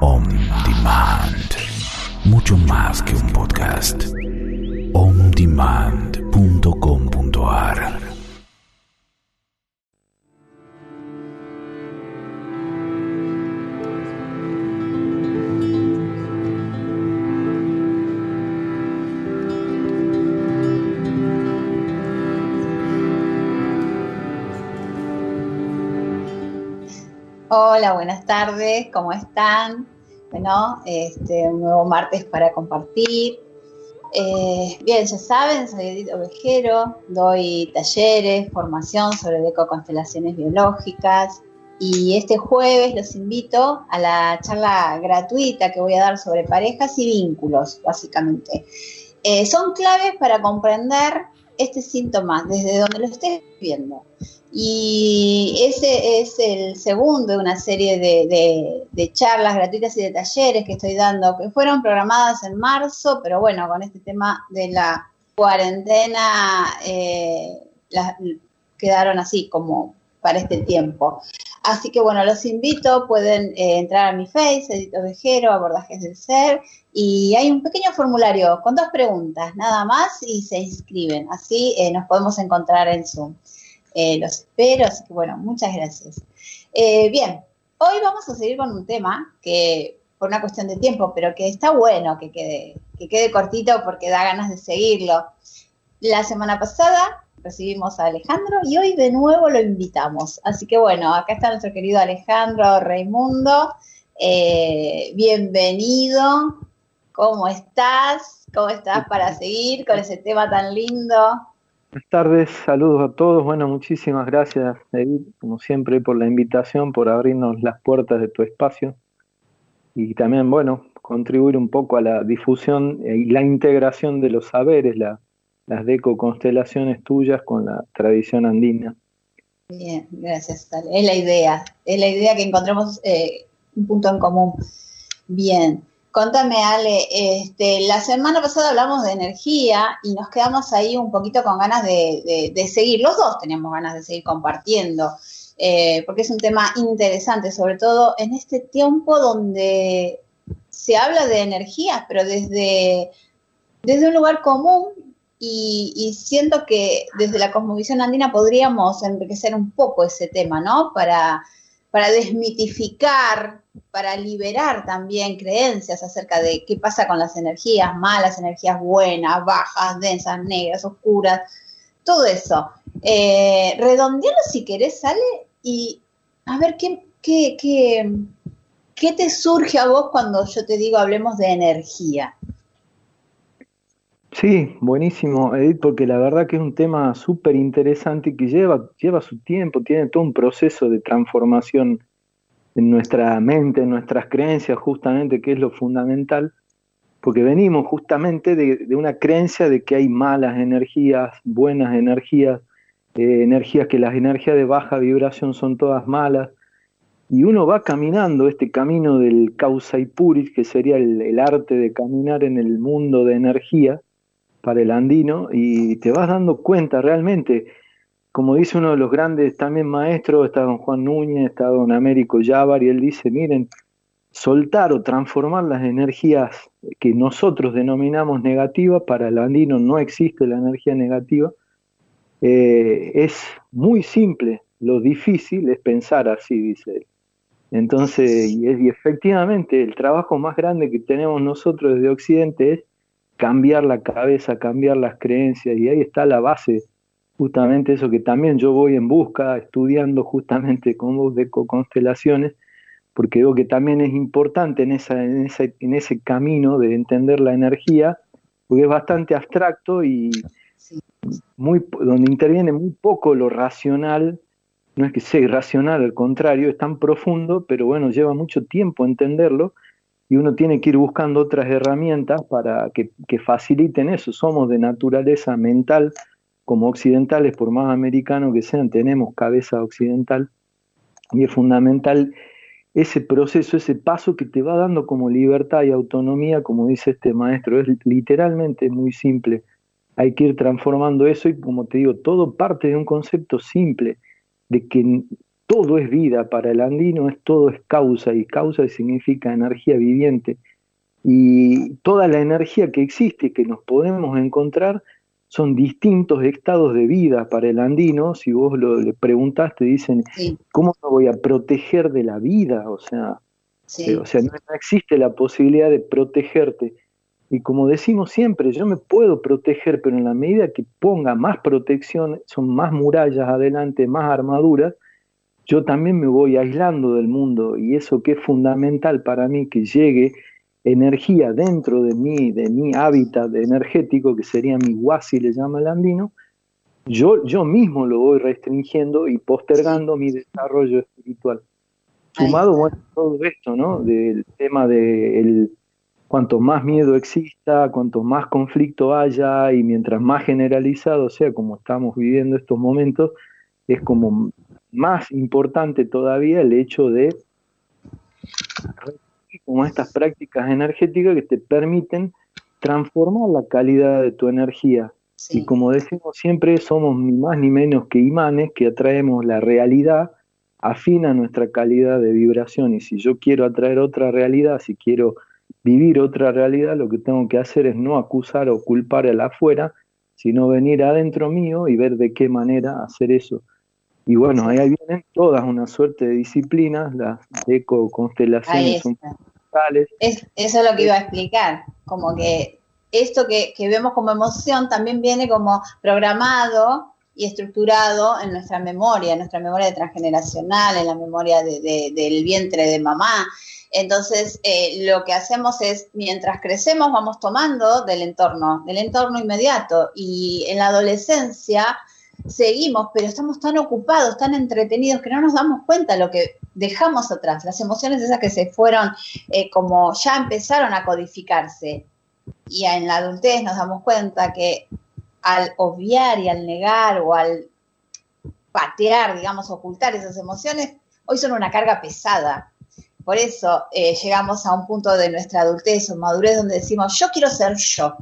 On Demand. Mucho más que un podcast. ondemand.com.ar Hola, buenas tardes, ¿cómo están? Bueno, este, un nuevo martes para compartir. Eh, bien, ya saben, soy Edith Ovejero, doy talleres, formación sobre decoconstelaciones biológicas y este jueves los invito a la charla gratuita que voy a dar sobre parejas y vínculos, básicamente. Eh, son claves para comprender este síntoma desde donde lo estés viendo. Y ese es el segundo de una serie de, charlas gratuitas y de talleres que estoy dando, que fueron programadas en marzo, pero bueno, con este tema de la cuarentena eh, quedaron así como para este tiempo. Así que bueno, los invito, pueden eh, entrar a mi Face, Edito Vejero, Abordajes del Ser, y hay un pequeño formulario con dos preguntas, nada más, y se inscriben. Así eh, nos podemos encontrar en Zoom. Eh, los espero, así que bueno, muchas gracias. bien, hoy vamos a seguir con un tema que por una cuestión de tiempo, pero que está bueno que quede, que quede cortito porque da ganas de seguirlo. La semana pasada recibimos a Alejandro y hoy de nuevo lo invitamos. Así que bueno, acá está nuestro querido Alejandro Raimundo. Eh, bienvenido. ¿Cómo estás? ¿Cómo estás para seguir con ese tema tan lindo? Buenas tardes, saludos a todos. Bueno, muchísimas gracias, Edith, como siempre, por la invitación, por abrirnos las puertas de tu espacio y también, bueno, contribuir un poco a la difusión y la integración de los saberes, la, las deco constelaciones tuyas con la tradición andina. Bien, gracias. Es la idea, es la idea que encontremos eh, un punto en común. Bien, contame Ale, este, la semana pasada hablamos de energía y nos quedamos ahí un poquito con ganas de, seguir, los dos teníamos ganas de seguir compartiendo, eh, porque es un tema interesante, sobre todo en este tiempo donde se habla de energía, pero desde, desde un lugar común y, siento que desde la cosmovisión andina podríamos enriquecer un poco ese tema, ¿no? Para, para desmitificar, para liberar también creencias acerca de qué pasa con las energías malas, energías buenas, bajas, densas, negras, oscuras, todo eso. Eh, redondealo si querés, sale y a ver qué, qué, qué, qué te surge a vos cuando yo te digo hablemos de energía. Sí, buenísimo, Edith, porque la verdad que es un tema súper interesante y que lleva, lleva su tiempo, tiene todo un proceso de transformación en nuestra mente, en nuestras creencias, justamente, que es lo fundamental, porque venimos justamente de, una creencia de que hay malas energías, buenas energías, eh, energías que las energías de baja vibración son todas malas, y uno va caminando este camino del causa y puris, que sería el arte de caminar en el mundo de energía, para el andino y te vas dando cuenta realmente, como dice uno de los grandes también maestros, está don Juan Núñez, está don Américo Yavar, y él dice, miren, soltar o transformar las energías que nosotros denominamos negativas, para el andino no existe la energía negativa, eh, es muy simple, lo difícil es pensar así, dice él. Entonces, y, y efectivamente, el trabajo más grande que tenemos nosotros desde Occidente es cambiar la cabeza, cambiar las creencias, y ahí está la base, justamente eso que también yo voy en busca, estudiando justamente con vos de constelaciones, porque veo que también es importante en, esa, en, en ese camino de entender la energía, porque es bastante abstracto y muy, donde interviene muy poco lo racional, no es que sea irracional, al contrario, es tan profundo, pero bueno, lleva mucho tiempo entenderlo, y uno tiene que ir buscando otras herramientas para que, faciliten eso. Somos de naturaleza mental, como occidentales, por más americanos que sean, tenemos cabeza occidental y es fundamental ese proceso, ese paso que te va dando como libertad y autonomía, como dice este maestro, es literalmente muy simple. Hay que ir transformando eso y como te digo, todo parte de un concepto simple, de que todo es vida, para el andino es todo es causa y causa significa energía viviente. Y toda la energía que existe, que nos podemos encontrar, son distintos estados de vida para el andino. Si vos lo, le preguntaste, dicen, ¿cómo me voy a proteger de la vida? O sea, eh, o sea no, existe la posibilidad de protegerte. Y como decimos siempre, yo me puedo proteger, pero en la medida que ponga más protección, son más murallas adelante, más armaduras, yo también me voy aislando del mundo. Y eso que es fundamental para mí, que llegue energía dentro de mí, de mi hábitat energético, que sería mi guasi, le llama el andino, yo, yo mismo lo voy restringiendo y postergando mi desarrollo espiritual. Sumado, bueno, todo esto, ¿no? Del tema de el, cuanto más miedo exista, cuanto más conflicto haya y mientras más generalizado sea, como estamos viviendo estos momentos, es como más importante todavía el hecho de como estas prácticas energéticas que te permiten transformar la calidad de tu energía. Y como decimos siempre, somos ni más ni menos que imanes que atraemos la realidad afina nuestra calidad de vibración. Y si yo quiero atraer otra realidad, si quiero vivir otra realidad, lo que tengo que hacer es no acusar o culpar al afuera, sino venir adentro mío y ver de qué manera hacer eso. Y bueno, ahí vienen todas una suerte de disciplinas, las eco constelaciones son es, eso es lo que iba a explicar, como que esto que, vemos como emoción también viene como programado y estructurado en nuestra memoria, en nuestra memoria transgeneracional, en la memoria del vientre de mamá. Entonces, eh, lo que hacemos es, mientras crecemos, vamos tomando del entorno, del entorno inmediato. Y en la adolescencia seguimos, pero estamos tan ocupados, tan entretenidos, que no nos damos cuenta de lo que dejamos atrás, las emociones esas que se fueron, eh, como ya empezaron a codificarse. Y en la adultez nos damos cuenta que al obviar y al negar o al patear, digamos, ocultar esas emociones, hoy son una carga pesada. Por eso eh, llegamos a un punto de nuestra adultez o madurez donde decimos, yo quiero ser yo,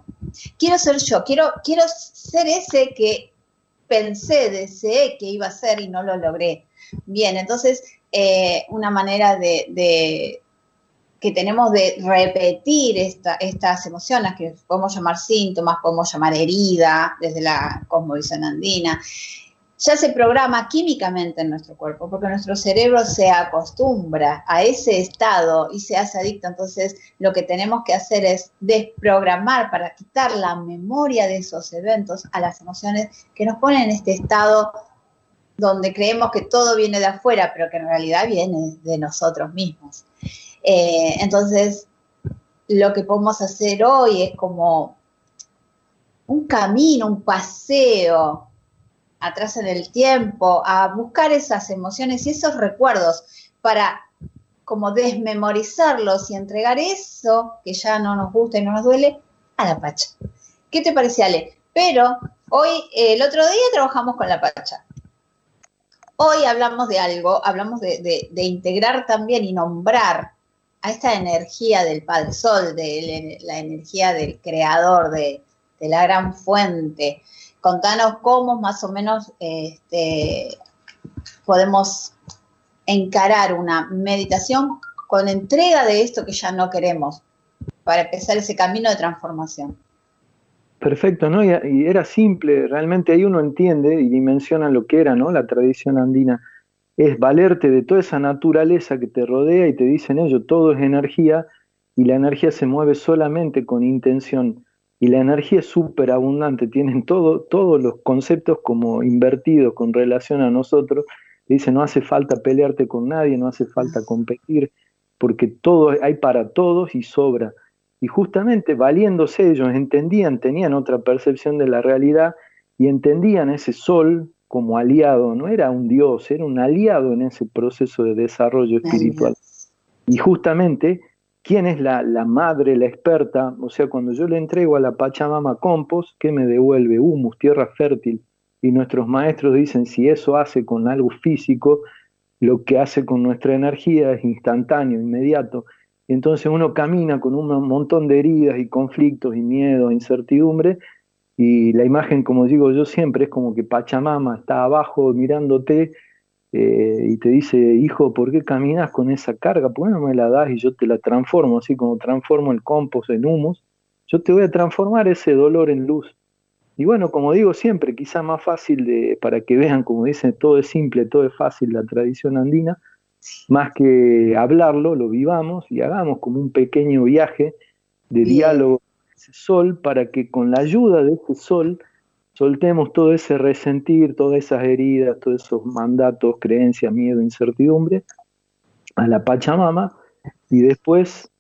quiero ser yo, quiero, quiero ser ese que pensé, deseé que iba a ser y no lo logré. Bien, entonces eh, una manera de, que tenemos de repetir estas emociones que podemos llamar síntomas, podemos llamar herida desde la cosmovisión andina, ya se programa químicamente en nuestro cuerpo, porque nuestro cerebro se acostumbra a ese estado y se hace adicto. Entonces, lo que tenemos que hacer es desprogramar para quitar la memoria de esos eventos a las emociones que nos ponen en este estado donde creemos que todo viene de afuera, pero que en realidad viene de nosotros mismos. Eh, entonces, lo que podemos hacer hoy es como un camino, un paseo atrás en el tiempo, a buscar esas emociones y esos recuerdos para como desmemorizarlos y entregar eso que ya no nos gusta y no nos duele a la pacha. ¿Qué te parece, Ale? Pero hoy, el otro día trabajamos con la pacha. Hoy hablamos de algo, hablamos de, integrar también y nombrar a esta energía del Padre Sol, de la energía del Creador, de, de la gran fuente, contanos cómo más o menos este, podemos encarar una meditación con entrega de esto que ya no queremos para empezar ese camino de transformación. Perfecto, ¿no? Y, era simple, realmente ahí uno entiende y dimensiona lo que era, ¿no? La tradición andina es valerte de toda esa naturaleza que te rodea y te dicen ellos, todo es energía y la energía se mueve solamente con intención y la energía es súper abundante, tienen todo, todos los conceptos como invertidos con relación a nosotros. Dice, no hace falta pelearte con nadie, no hace falta competir, porque todo hay para todos y sobra. Y justamente valiéndose ellos, entendían, tenían otra percepción de la realidad y entendían ese sol como aliado, no era un dios, era un aliado en ese proceso de desarrollo espiritual. Y justamente ¿Quién es la, madre, la experta? O sea, cuando yo le entrego a la Pachamama compost, ¿qué me devuelve? Humus, tierra fértil. Y nuestros maestros dicen, si eso hace con algo físico, lo que hace con nuestra energía es instantáneo, inmediato. Entonces uno camina con un montón de heridas y conflictos y miedos, incertidumbre, y la imagen, como digo yo siempre, es como que Pachamama está abajo mirándote eh, y te dice, hijo, ¿por qué caminas con esa carga? ¿Por qué no me la das y yo te la transformo, así como transformo el compost en humus? Yo te voy a transformar ese dolor en luz. Y bueno, como digo siempre, quizá más fácil de, para que vean, como dicen, todo es simple, todo es fácil, la tradición andina, más que hablarlo, lo vivamos y hagamos como un pequeño viaje de diálogo con ese sol para que con la ayuda de ese sol soltemos todo ese resentir, todas esas heridas, todos esos mandatos, creencias, miedo, incertidumbre a la Pachamama y después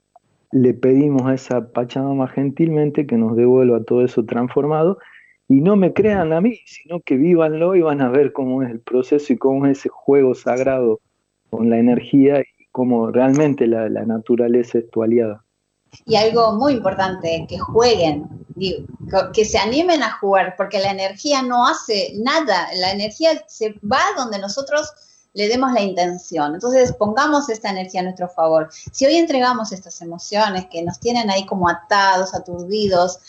le pedimos a esa Pachamama gentilmente que nos devuelva todo eso transformado y no me crean a mí, sino que vívanlo y van a ver cómo es el proceso y cómo es ese juego sagrado con la energía y cómo realmente la, la naturaleza es tu aliada. Y algo muy importante, que jueguen, que se animen a jugar, porque la energía no hace nada, la energía se va donde nosotros le demos la intención. Entonces, pongamos esta energía a nuestro favor. Si hoy entregamos estas emociones que nos tienen ahí como atados, aturdidos,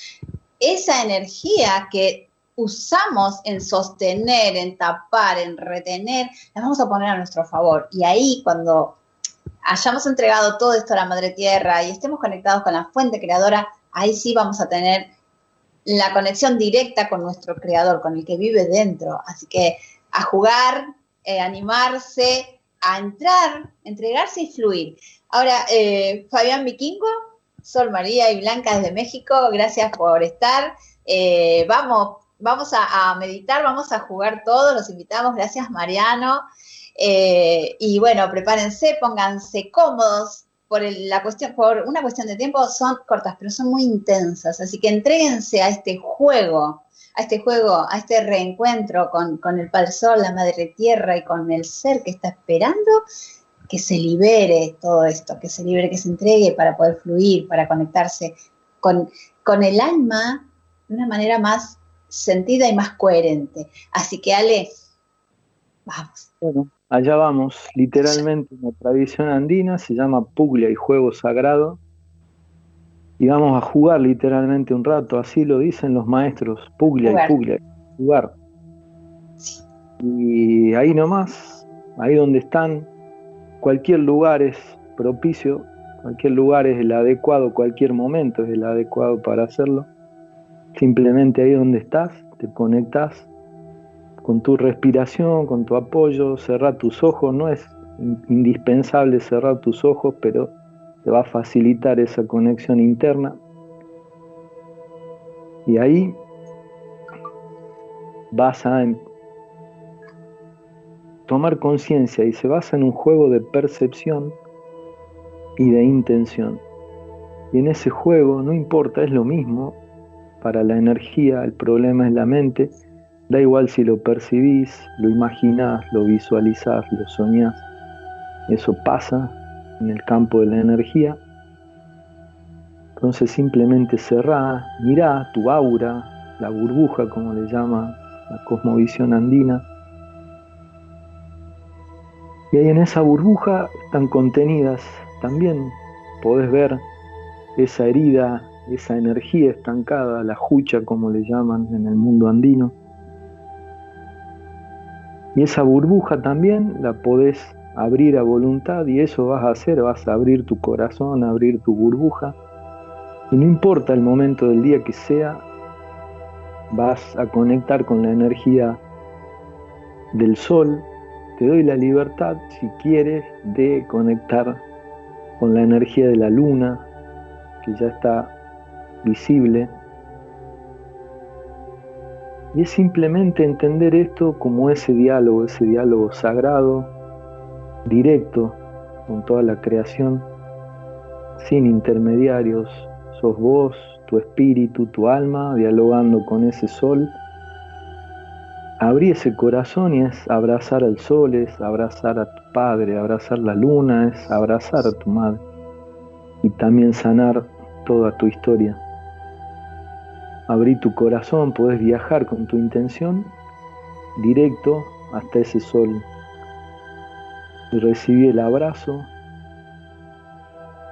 esa energía que usamos en sostener, en tapar, en retener, la vamos a poner a nuestro favor. Y ahí cuando hayamos entregado todo esto a la Madre Tierra y estemos conectados con la fuente creadora, ahí sí vamos a tener la conexión directa con nuestro creador, con el que vive dentro. Así que a jugar, eh, animarse, a entrar, entregarse y fluir. Ahora, eh, Fabián Vikingo, Sol María y Blanca desde México, gracias por estar. Eh, vamos, vamos a, a, meditar, vamos a jugar todos, los invitamos. Gracias, Mariano. Eh, y bueno, prepárense, pónganse cómodos. Por la cuestión, por una cuestión de tiempo son cortas, pero son muy intensas. Así que entréguense a este juego, a este juego, a este reencuentro con, el Padre la Madre Tierra y con el ser que está esperando que se libere todo esto, que se libere, que se entregue para poder fluir, para conectarse con, con el alma de una manera más sentida y más coherente. Así que Ale, vamos. Bueno, Allá vamos, literalmente en la tradición andina, se llama Puglia y juego sagrado. Y vamos a jugar literalmente un rato, así lo dicen los maestros, Puglia y Puglia, jugar. Y ahí nomás, ahí donde están, cualquier lugar es propicio, cualquier lugar es el adecuado, cualquier momento es el adecuado para hacerlo. Simplemente ahí donde estás, te conectas con tu respiración, con tu apoyo, cerrar tus ojos, no es indispensable cerrar tus ojos, pero te va a facilitar esa conexión interna. Y ahí vas a tomar conciencia y se basa en un juego de percepción y de intención. Y en ese juego, no importa, es lo mismo para la energía, el problema es la mente, Da igual si lo percibís, lo imaginás, lo visualizás, lo soñás. Eso pasa en el campo de la energía. Entonces simplemente cerrá, mirá tu aura, la burbuja como le llama la cosmovisión andina. Y ahí en esa burbuja están contenidas también, podés ver esa herida, esa energía estancada, la jucha como le llaman en el mundo andino y esa burbuja también la podés abrir a voluntad y eso vas a hacer, vas a abrir tu corazón, abrir tu burbuja. Y no importa el momento del día que sea, vas a conectar con la energía del sol. Te doy la libertad, si quieres, de conectar con la energía de la luna, que ya está visible y es simplemente entender esto como ese diálogo, ese diálogo sagrado, directo con toda la creación, sin intermediarios. Sos vos, tu espíritu, tu alma, dialogando con ese sol. Abrí ese corazón y es abrazar al sol, es abrazar a tu padre, abrazar la luna, es abrazar a tu madre. Y también sanar toda tu historia abrí tu corazón, puedes viajar con tu intención directo hasta ese sol. Recibí el abrazo.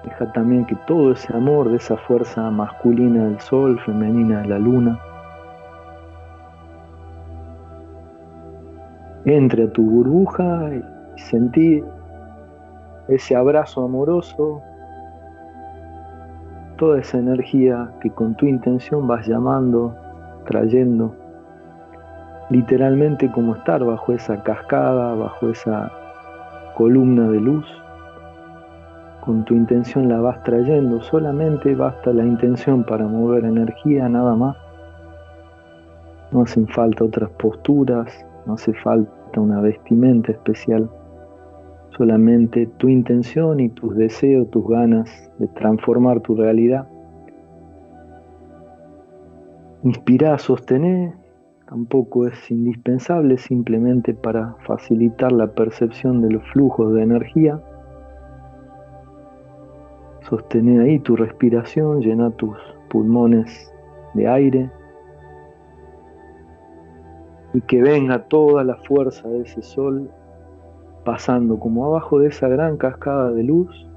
Deja también que todo ese amor de esa fuerza masculina del sol, femenina de la luna, entre a tu burbuja y sentí ese abrazo amoroso, toda esa energía que con tu intención vas llamando, trayendo, literalmente como estar bajo esa cascada, bajo esa columna de luz. Con tu intención la vas trayendo, solamente basta la intención para mover energía, nada más. No hacen falta otras posturas, no hace falta una vestimenta especial, solamente tu intención y tus deseos, tus ganas de transformar tu realidad. Inspira, sostener, tampoco es indispensable, simplemente para facilitar la percepción de los flujos de energía. Sostener ahí tu respiración, llena tus pulmones de aire y que venga toda la fuerza de ese sol pasando como abajo de esa gran cascada de luz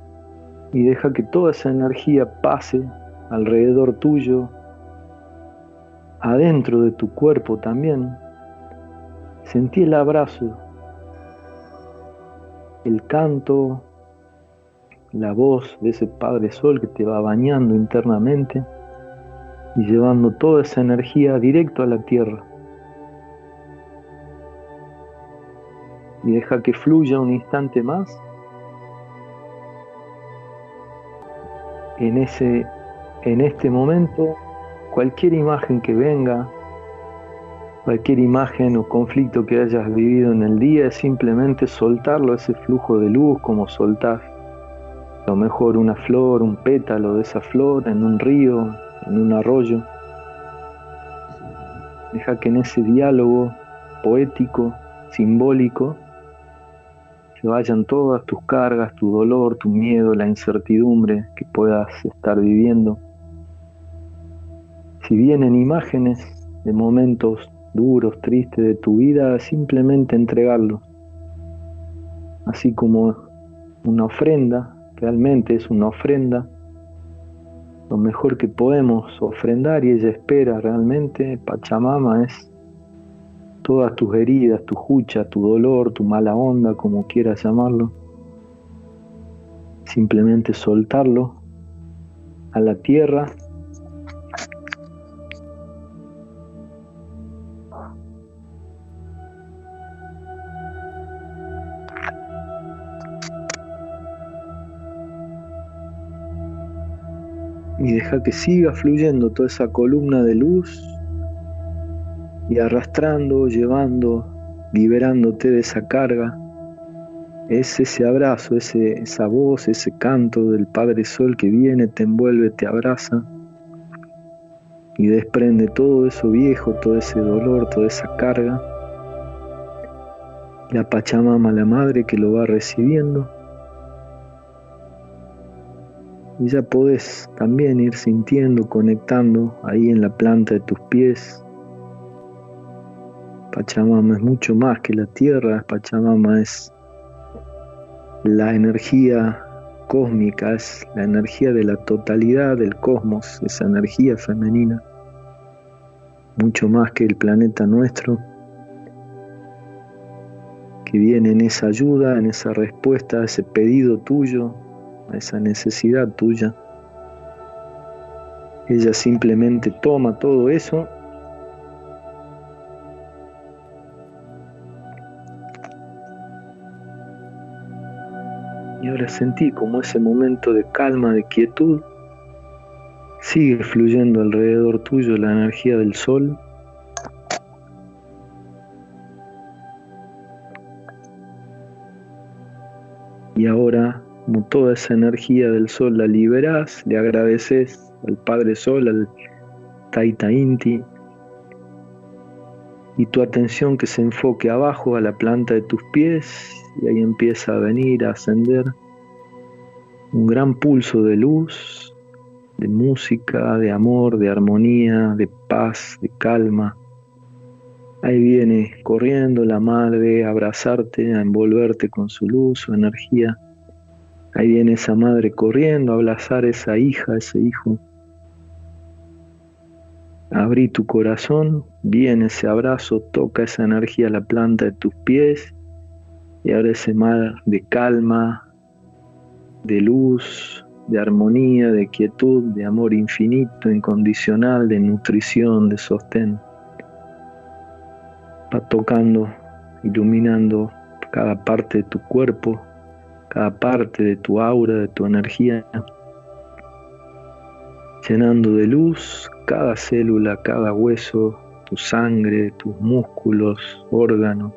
y deja que toda esa energía pase alrededor tuyo, adentro de tu cuerpo también. Sentí el abrazo, el canto, la voz de ese Padre Sol que te va bañando internamente y llevando toda esa energía directo a la tierra. Y deja que fluya un instante más. En, ese, en este momento, cualquier imagen que venga, cualquier imagen o conflicto que hayas vivido en el día, es simplemente soltarlo, ese flujo de luz, como soltar a lo mejor una flor, un pétalo de esa flor en un río, en un arroyo. Deja que en ese diálogo poético, simbólico, se vayan todas tus cargas, tu dolor, tu miedo, la incertidumbre que puedas estar viviendo. Si vienen imágenes de momentos duros, tristes de tu vida, simplemente entregarlos. Así como una ofrenda, realmente es una ofrenda, lo mejor que podemos ofrendar y ella espera realmente, Pachamama es todas tus heridas, tu jucha, tu dolor, tu mala onda, como quieras llamarlo. Simplemente soltarlo a la tierra. Y deja que siga fluyendo toda esa columna de luz y arrastrando, llevando, liberándote de esa carga. Es ese abrazo, ese, esa voz, ese canto del Padre Sol que viene, te envuelve, te abraza y desprende todo eso viejo, todo ese dolor, toda esa carga. La Pachamama, la Madre que lo va recibiendo. Y ya podés también ir sintiendo, conectando ahí en la planta de tus pies, Pachamama es mucho más que la tierra, Pachamama es la energía cósmica, es la energía de la totalidad del cosmos, esa energía femenina, mucho más que el planeta nuestro, que viene en esa ayuda, en esa respuesta a ese pedido tuyo, a esa necesidad tuya. Ella simplemente toma todo eso sentí como ese momento de calma, de quietud, sigue fluyendo alrededor tuyo la energía del sol. Y ahora, como toda esa energía del sol la liberas, le agradeces al Padre Sol, al Taita Inti, y tu atención que se enfoque abajo a la planta de tus pies y ahí empieza a venir, a ascender un gran pulso de luz, de música, de amor, de armonía, de paz, de calma. Ahí viene corriendo la madre a abrazarte, a envolverte con su luz, su energía. Ahí viene esa madre corriendo a abrazar a esa hija, ese hijo. Abrí tu corazón, viene ese abrazo, toca esa energía a la planta de tus pies y ahora ese mar de calma, de luz, de armonía, de quietud, de amor infinito, incondicional, de nutrición, de sostén. Va tocando, iluminando cada parte de tu cuerpo, cada parte de tu aura, de tu energía, llenando de luz cada célula, cada hueso, tu sangre, tus músculos, órganos,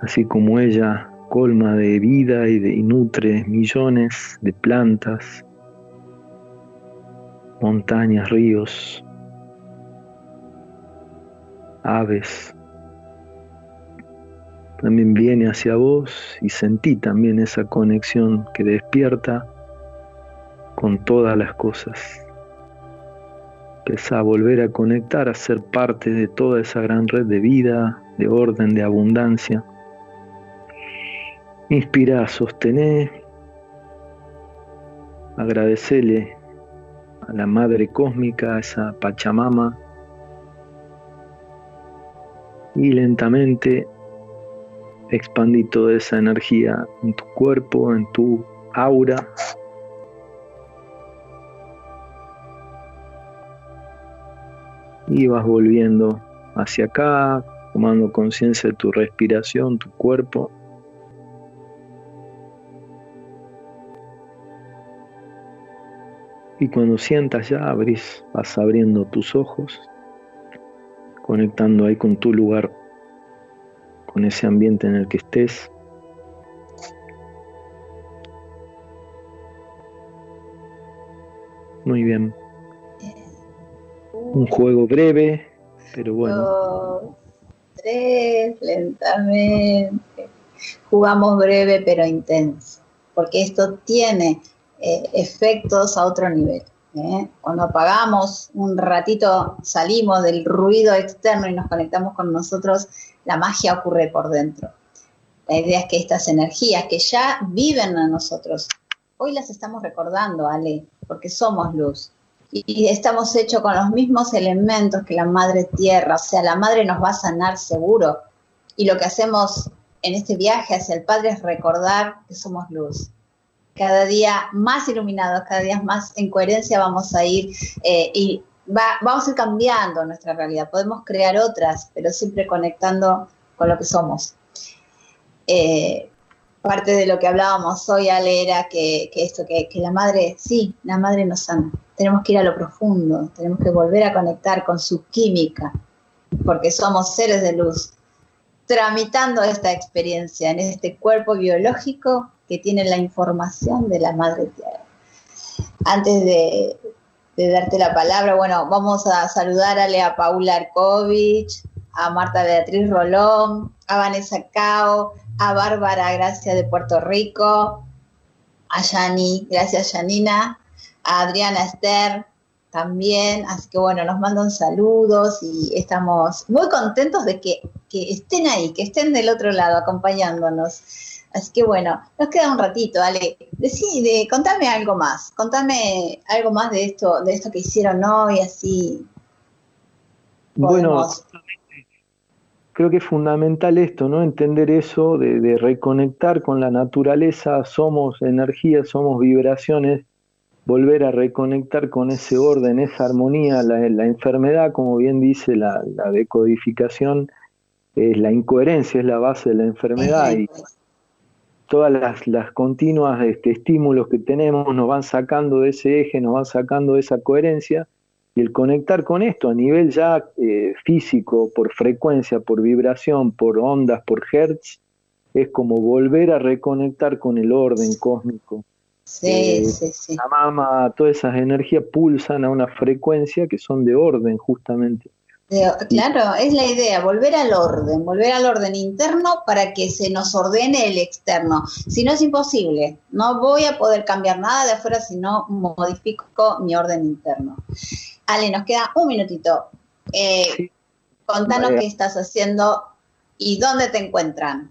así como ella colma de vida y, de, nutre millones de plantas, montañas, ríos, aves. También viene hacia vos y sentí también esa conexión que despierta con todas las cosas. Empezá a volver a conectar, a ser parte de toda esa gran red de vida, de orden, de abundancia. Inspira, sostener, agradecerle a la Madre Cósmica, a esa Pachamama, y lentamente expandí toda esa energía en tu cuerpo, en tu aura. Y vas volviendo hacia acá, tomando conciencia de tu respiración, tu cuerpo. Y cuando sientas ya abrís, vas abriendo tus ojos, conectando ahí con tu lugar, con ese ambiente en el que estés. Muy bien. Un juego breve, pero bueno. Dos, tres, lentamente. Jugamos breve pero intenso, porque esto tiene eh, efectos a otro nivel. ¿eh? Cuando apagamos un ratito, salimos del ruido externo y nos conectamos con nosotros, la magia ocurre por dentro. La idea es que estas energías que ya viven en nosotros, hoy las estamos recordando, Ale, porque somos luz. Y estamos hechos con los mismos elementos que la madre tierra, o sea, la madre nos va a sanar seguro. Y lo que hacemos en este viaje hacia el Padre es recordar que somos luz cada día más iluminados, cada día más en coherencia vamos a ir eh, y vamos a ir cambiando nuestra realidad. Podemos crear otras, pero siempre conectando con lo que somos. Eh, parte de lo que hablábamos hoy, Ale, era que, esto, que, la madre, sí, la madre nos sana. Tenemos que ir a lo profundo, tenemos que volver a conectar con su química, porque somos seres de luz, tramitando esta experiencia en este cuerpo biológico que tiene la información de la Madre Tierra. Antes de, darte la palabra, bueno, vamos a saludar a Lea Paula Arkovich, a Marta Beatriz Rolón, a Vanessa Cao, a Bárbara Gracia de Puerto Rico, a Yani, gracias Janina, a Adriana Esther también, así que bueno, nos mandan saludos y estamos muy contentos de que, que estén ahí, que estén del otro lado acompañándonos. Así que bueno, nos queda un ratito, dale. Decí, contame algo más, contame algo más de esto, de esto que hicieron hoy, así. Bueno, creo que es fundamental esto, ¿no? Entender eso de, reconectar con la naturaleza, somos energía, somos vibraciones, volver a reconectar con ese orden, esa armonía, la, enfermedad, como bien dice la, decodificación, es la incoherencia, es la base de la enfermedad y todas las, las continuas este, estímulos que tenemos nos van sacando de ese eje, nos van sacando de esa coherencia, y el conectar con esto a nivel ya eh, físico, por frecuencia, por vibración, por ondas, por hertz, es como volver a reconectar con el orden cósmico. Sí, eh, sí, sí. La mama, todas esas energías pulsan a una frecuencia que son de orden justamente claro, es la idea, volver al orden, volver al orden interno para que se nos ordene el externo. Si no es imposible, no voy a poder cambiar nada de afuera si no modifico mi orden interno. Ale, nos queda un minutito. Eh, Contanos qué estás haciendo y dónde te encuentran.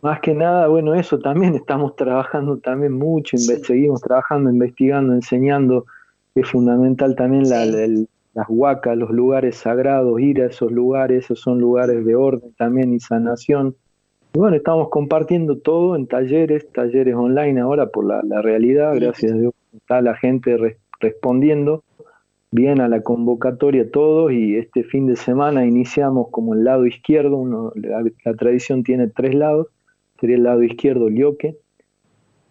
Más que nada, bueno, eso también estamos trabajando también mucho, seguimos trabajando, investigando, enseñando es fundamental también la, las huacas, los lugares sagrados, ir a esos lugares, esos son lugares de orden también y sanación. Y bueno, estamos compartiendo todo en talleres, talleres online ahora por la, realidad, gracias a Dios está la gente respondiendo bien a la convocatoria todos y este fin de semana iniciamos como el lado izquierdo, uno, la, tradición tiene tres lados, sería el lado izquierdo Lioque,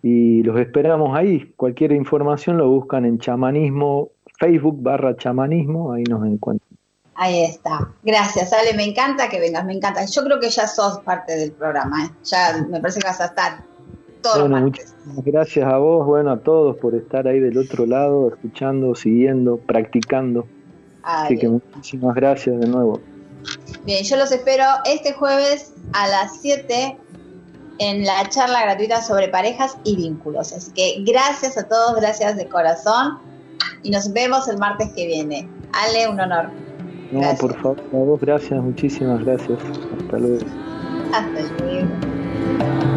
y los esperamos ahí. Cualquier información lo buscan en chamanismo, Facebook barra chamanismo, ahí nos encuentran. Ahí está. Gracias, Ale. Me encanta que vengas, me encanta. Yo creo que ya sos parte del programa. ¿eh? Ya me parece que vas a estar todos bueno, Muchas gracias a vos, bueno, a todos por estar ahí del otro lado, escuchando, siguiendo, practicando. Así que muchísimas gracias de nuevo. Bien, yo los espero este jueves a las 7 en la charla gratuita sobre parejas y vínculos. Así que gracias a todos, gracias de corazón y nos vemos el martes que viene. Ale, un honor. No, por favor, a vos gracias, muchísimas gracias. Hasta luego. Hasta luego.